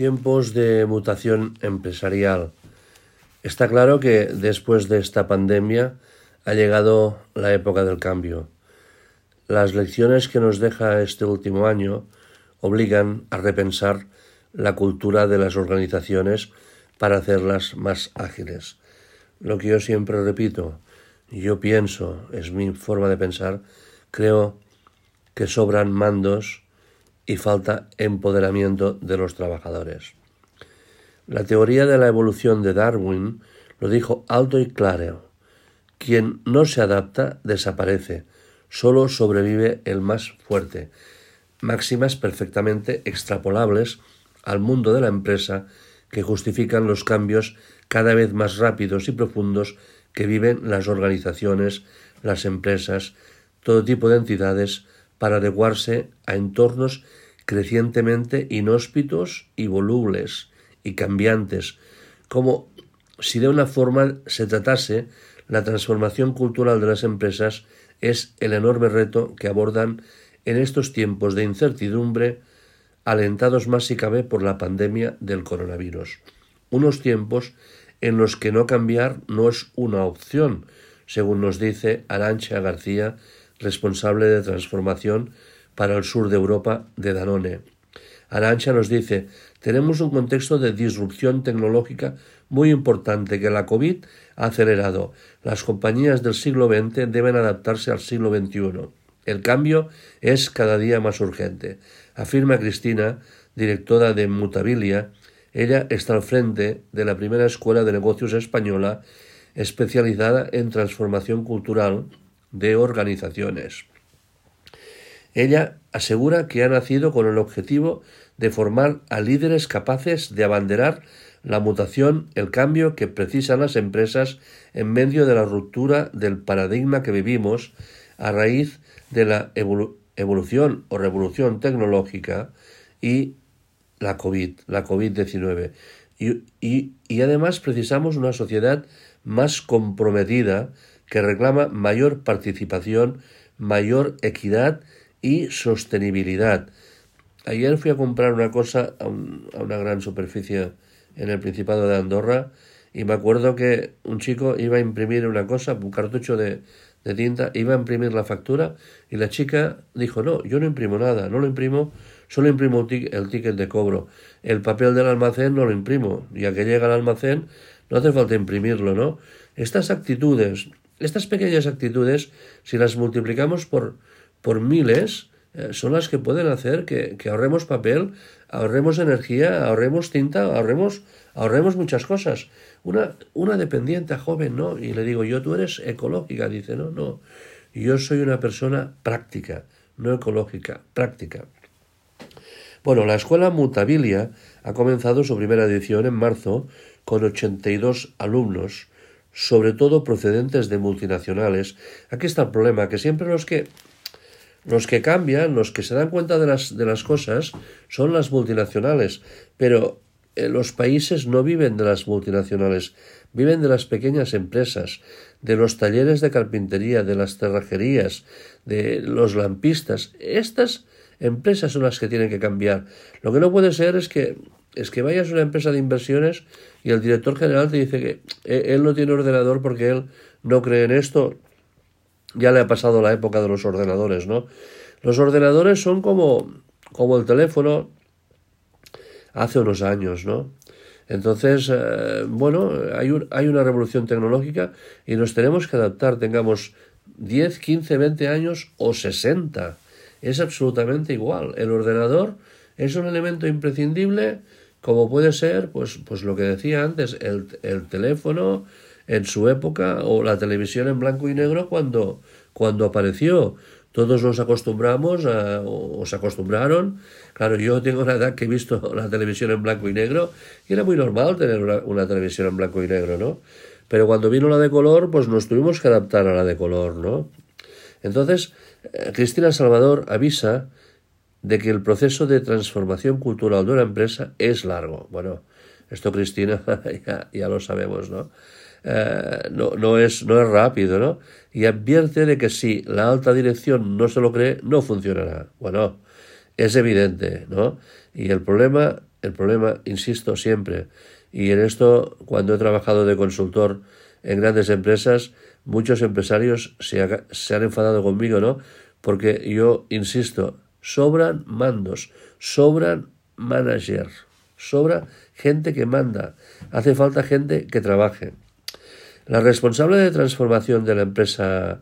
Tiempos de mutación empresarial. Está claro que después de esta pandemia ha llegado la época del cambio. Las lecciones que nos deja este último año obligan a repensar la cultura de las organizaciones para hacerlas más ágiles. Lo que yo siempre repito, yo pienso, es mi forma de pensar, creo que sobran mandos y falta empoderamiento de los trabajadores. La teoría de la evolución de Darwin lo dijo alto y claro. Quien no se adapta desaparece, solo sobrevive el más fuerte. Máximas perfectamente extrapolables al mundo de la empresa que justifican los cambios cada vez más rápidos y profundos que viven las organizaciones, las empresas, todo tipo de entidades para adecuarse a entornos crecientemente inhóspitos y volubles y cambiantes, como si de una forma se tratase la transformación cultural de las empresas es el enorme reto que abordan en estos tiempos de incertidumbre, alentados más si cabe por la pandemia del coronavirus. Unos tiempos en los que no cambiar no es una opción, según nos dice Arancha García, responsable de transformación para el sur de Europa de Danone. Arancha nos dice, tenemos un contexto de disrupción tecnológica muy importante que la COVID ha acelerado. Las compañías del siglo XX deben adaptarse al siglo XXI. El cambio es cada día más urgente. Afirma Cristina, directora de Mutabilia, ella está al frente de la primera escuela de negocios española especializada en transformación cultural de organizaciones. Ella asegura que ha nacido con el objetivo de formar a líderes capaces de abanderar la mutación, el cambio que precisan las empresas en medio de la ruptura del paradigma que vivimos a raíz de la evolución o revolución tecnológica y la COVID, la COVID-19. Y, y, y además precisamos una sociedad más comprometida que reclama mayor participación, mayor equidad y sostenibilidad. Ayer fui a comprar una cosa a, una gran superficie en el Principado de Andorra y me acuerdo que un chico iba a imprimir una cosa, un cartucho de, de tinta, iba a imprimir la factura y la chica dijo, no, yo no imprimo nada, no lo imprimo, solo imprimo el ticket de cobro. El papel del almacén no lo imprimo, ya que llega al almacén no hace falta imprimirlo, ¿no? Estas actitudes estas pequeñas actitudes, si las multiplicamos por, por miles, eh, son las que pueden hacer que, ahorremos papel, ahorremos energía, ahorremos tinta, ahorremos, ahorremos muchas cosas. Una, una dependiente joven, ¿no? Y le digo, yo tú eres ecológica, dice, no, no, yo soy una persona práctica, no ecológica, práctica. Bueno, la escuela Mutabilia ha comenzado su primera edición en marzo con 82 alumnos sobre todo procedentes de multinacionales. Aquí está el problema, que siempre los que los que cambian, los que se dan cuenta de las, de las cosas, son las multinacionales, pero eh, los países no viven de las multinacionales, viven de las pequeñas empresas, de los talleres de carpintería, de las cerrajerías, de los lampistas. Estas empresas son las que tienen que cambiar. Lo que no puede ser es que es que vayas a una empresa de inversiones y el director general te dice que e, él no tiene ordenador porque él no cree en esto. Ya le ha pasado la época de los ordenadores, ¿no? Los ordenadores son como, como el teléfono hace unos años, ¿no? Entonces, eh, bueno, hay, un, hay una revolución tecnológica y nos tenemos que adaptar, tengamos 10, 15, 20 años o 60. Es absolutamente igual. El ordenador es un elemento imprescindible como puede ser, pues, pues lo que decía antes, el, el teléfono en su época o la televisión en blanco y negro cuando, cuando apareció. Todos nos acostumbramos o se acostumbraron. Claro, yo tengo una edad que he visto la televisión en blanco y negro y era muy normal tener una, una televisión en blanco y negro, ¿no? Pero cuando vino la de color, pues nos tuvimos que adaptar a la de color, ¿no? Entonces, eh, Cristina Salvador avisa de que el proceso de transformación cultural de una empresa es largo. Bueno, esto Cristina ya, lo sabemos, ¿no? Eh, no, no, es, no es rápido, ¿no? Y advierte de que si la alta dirección no se lo cree, no funcionará. Bueno, es evidente, ¿no? Y el problema el problema, insisto siempre, y en esto cuando he trabajado de consultor en grandes empresas, muchos empresarios se, se han enfadado conmigo, ¿no? Porque yo insisto, sobran mandos, sobran managers, sobra gente que manda, hace falta gente que trabaje. La responsable de transformación de la empresa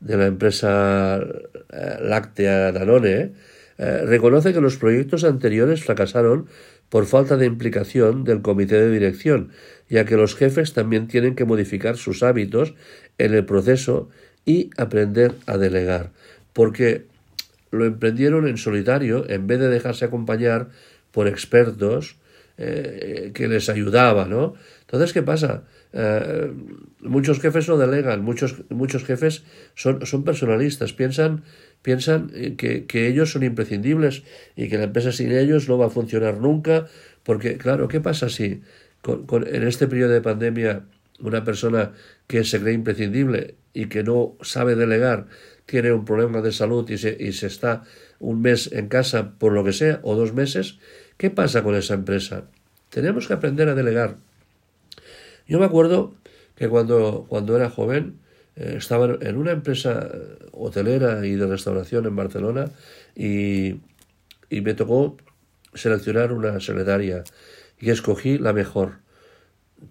de la empresa eh, láctea Danone eh, reconoce que los proyectos anteriores fracasaron por falta de implicación del comité de dirección, ya que los jefes también tienen que modificar sus hábitos en el proceso y aprender a delegar, porque lo emprendieron en solitario en vez de dejarse acompañar por expertos eh, que les ayudaba, ¿no? Entonces, ¿qué pasa? Eh, muchos jefes no delegan, muchos, muchos jefes son, son personalistas, piensan, piensan eh, que, que, ellos son imprescindibles y que la empresa sin ellos no va a funcionar nunca, porque, claro, ¿qué pasa si con, en este periodo de pandemia una persona que se cree imprescindible y que no sabe delegar tiene un problema de salud y se, y se está un mes en casa por lo que sea, o dos meses, ¿qué pasa con esa empresa? Tenemos que aprender a delegar. Yo me acuerdo que cuando, cuando era joven eh, estaba en una empresa hotelera y de restauración en Barcelona y, y me tocó seleccionar una secretaria y escogí la mejor.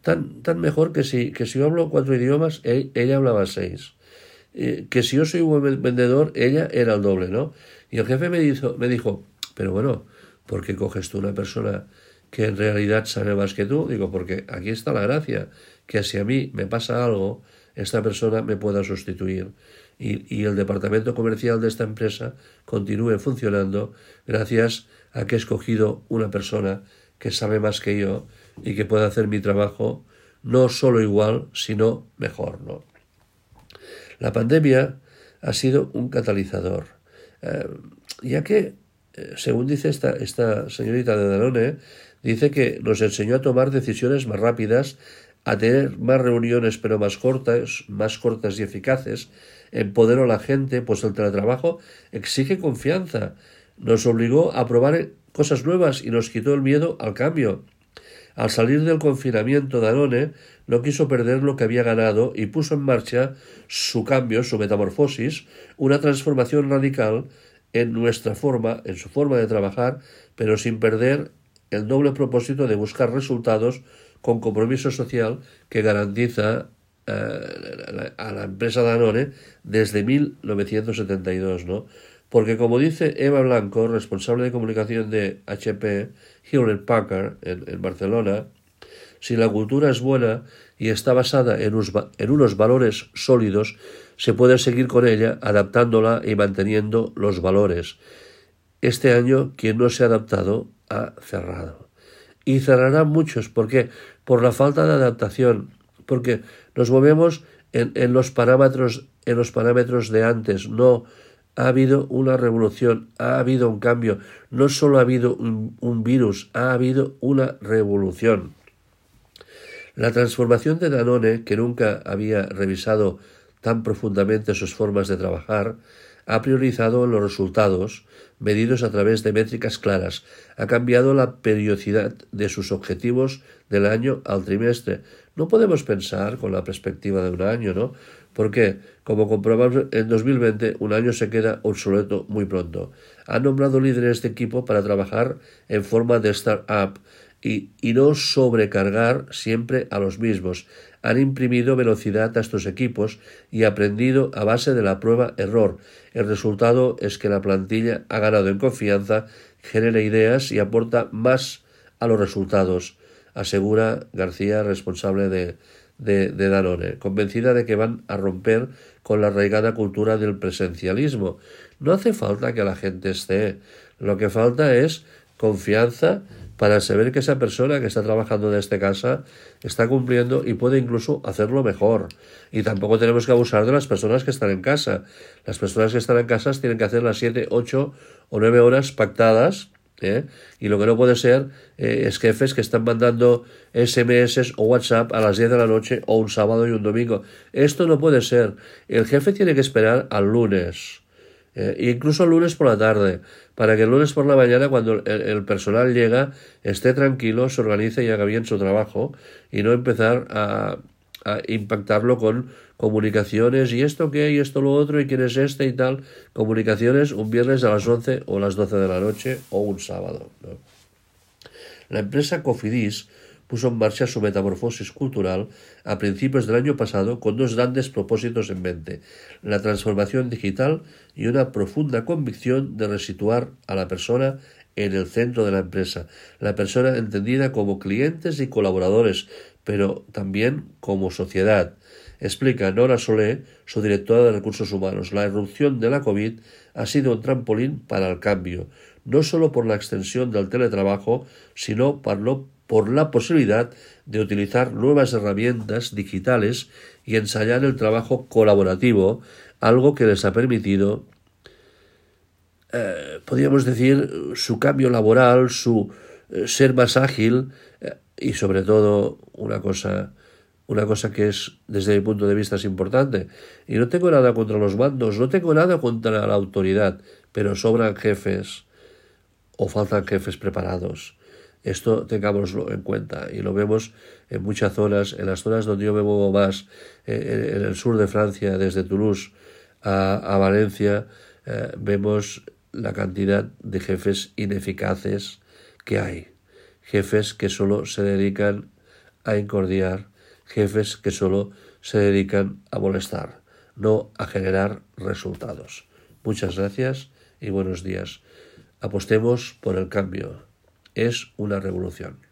Tan, tan mejor que si, que si yo hablo cuatro idiomas, e, ella hablaba seis. Eh, que si yo soy un buen vendedor, ella era el doble, ¿no? Y el jefe me me dijo, pero bueno, ¿por qué coges tú una persona que en realidad sabe más que tú? Digo, porque aquí está la gracia, que si a mí me pasa algo, esta persona me pueda sustituir. Y, y el departamento comercial de esta empresa continúe funcionando gracias a que he escogido una persona que sabe más que yo y que pueda hacer mi trabajo no solo igual, sino mejor, ¿no? La pandemia ha sido un catalizador, eh, ya que, según dice esta, esta señorita de Danone, dice que nos enseñó a tomar decisiones más rápidas, a tener más reuniones pero más cortas, más cortas y eficaces, empoderó a la gente, pues el teletrabajo exige confianza, nos obligó a probar cosas nuevas y nos quitó el miedo al cambio. Al salir del confinamiento, Danone no quiso perder lo que había ganado y puso en marcha su cambio, su metamorfosis, una transformación radical en nuestra forma, en su forma de trabajar, pero sin perder el doble propósito de buscar resultados con compromiso social que garantiza eh, a la empresa Danone desde 1972, ¿no? Porque como dice Eva Blanco, responsable de comunicación de HP Hewlett Packard en, Barcelona, si la cultura es buena y está basada en unos, valores sólidos, se puede seguir con ella adaptándola y manteniendo los valores. Este año quien no se ha adaptado ha cerrado. Y cerrarán muchos. ¿Por qué? Por la falta de adaptación. Porque nos movemos en, en los parámetros en los parámetros de antes, no ha habido una revolución, ha habido un cambio, no solo ha habido un, virus, ha habido una revolución. La transformación de Danone, que nunca había revisado tan profundamente sus formas de trabajar, ha priorizado los resultados medidos a través de métricas claras, ha cambiado la periodicidad de sus objetivos del año al trimestre. No podemos pensar con la perspectiva de un año, ¿no? Porque, como comprobamos en 2020, un año se queda obsoleto muy pronto. Han nombrado líderes de equipo para trabajar en forma de startup y, no sobrecargar siempre a los mismos. Han imprimido velocidad a estos equipos y aprendido a base de la prueba-error. El resultado es que la plantilla ha ganado en confianza, genera ideas y aporta más a los resultados, asegura García, responsable de, de, Danone, convencida de que van a romper con la arraigada cultura del presencialismo. No hace falta que la gente esté, lo que falta es confianza para saber que esa persona que está trabajando desde casa está cumpliendo y puede incluso hacerlo mejor. Y tampoco tenemos que abusar de las personas que están en casa. Las personas que están en casa tienen que hacer las siete, ocho o nueve horas pactadas ¿eh? Y lo que no puede ser eh, es jefes que están mandando SMS o WhatsApp a las 10 de la noche o un sábado y un domingo. Esto no puede ser. El jefe tiene que esperar al lunes. Eh, incluso el lunes por la tarde, para que el lunes por la mañana, cuando el, personal llega, esté tranquilo, se organice y haga bien su trabajo y no empezar a, a impactarlo con comunicaciones y esto qué y esto lo otro y quién es este y tal. Comunicaciones un viernes a las 11 o las 12 de la noche o un sábado. La empresa Cofidis puso en marcha su metamorfosis cultural a principios del año pasado con dos grandes propósitos en mente, la transformación digital y una profunda convicción de resituar a la persona en el centro de la empresa, la persona entendida como clientes y colaboradores, pero también como sociedad. Explica Nora Solé, su directora de recursos humanos, la erupción de la COVID ha sido un trampolín para el cambio, no solo por la extensión del teletrabajo, sino por lo por la posibilidad de utilizar nuevas herramientas digitales y ensayar el trabajo colaborativo, algo que les ha permitido, eh, podríamos decir, su cambio laboral, su eh, ser más ágil eh, y sobre todo una cosa una cosa que es desde mi punto de vista es importante. Y no tengo nada contra los mandos no tengo nada contra la autoridad pero sobran jefes o faltan jefes preparados esto tengámoslo en cuenta y lo vemos en muchas zonas, en las zonas donde yo me muevo más, eh, en el sur de Francia, desde Toulouse a, Valencia, eh, vemos la cantidad de jefes ineficaces que hay. Jefes que solo se dedican a incordiar, jefes que solo se dedican a molestar, no a generar resultados. Muchas gracias y buenos días. Apostemos por el cambio es una revolución.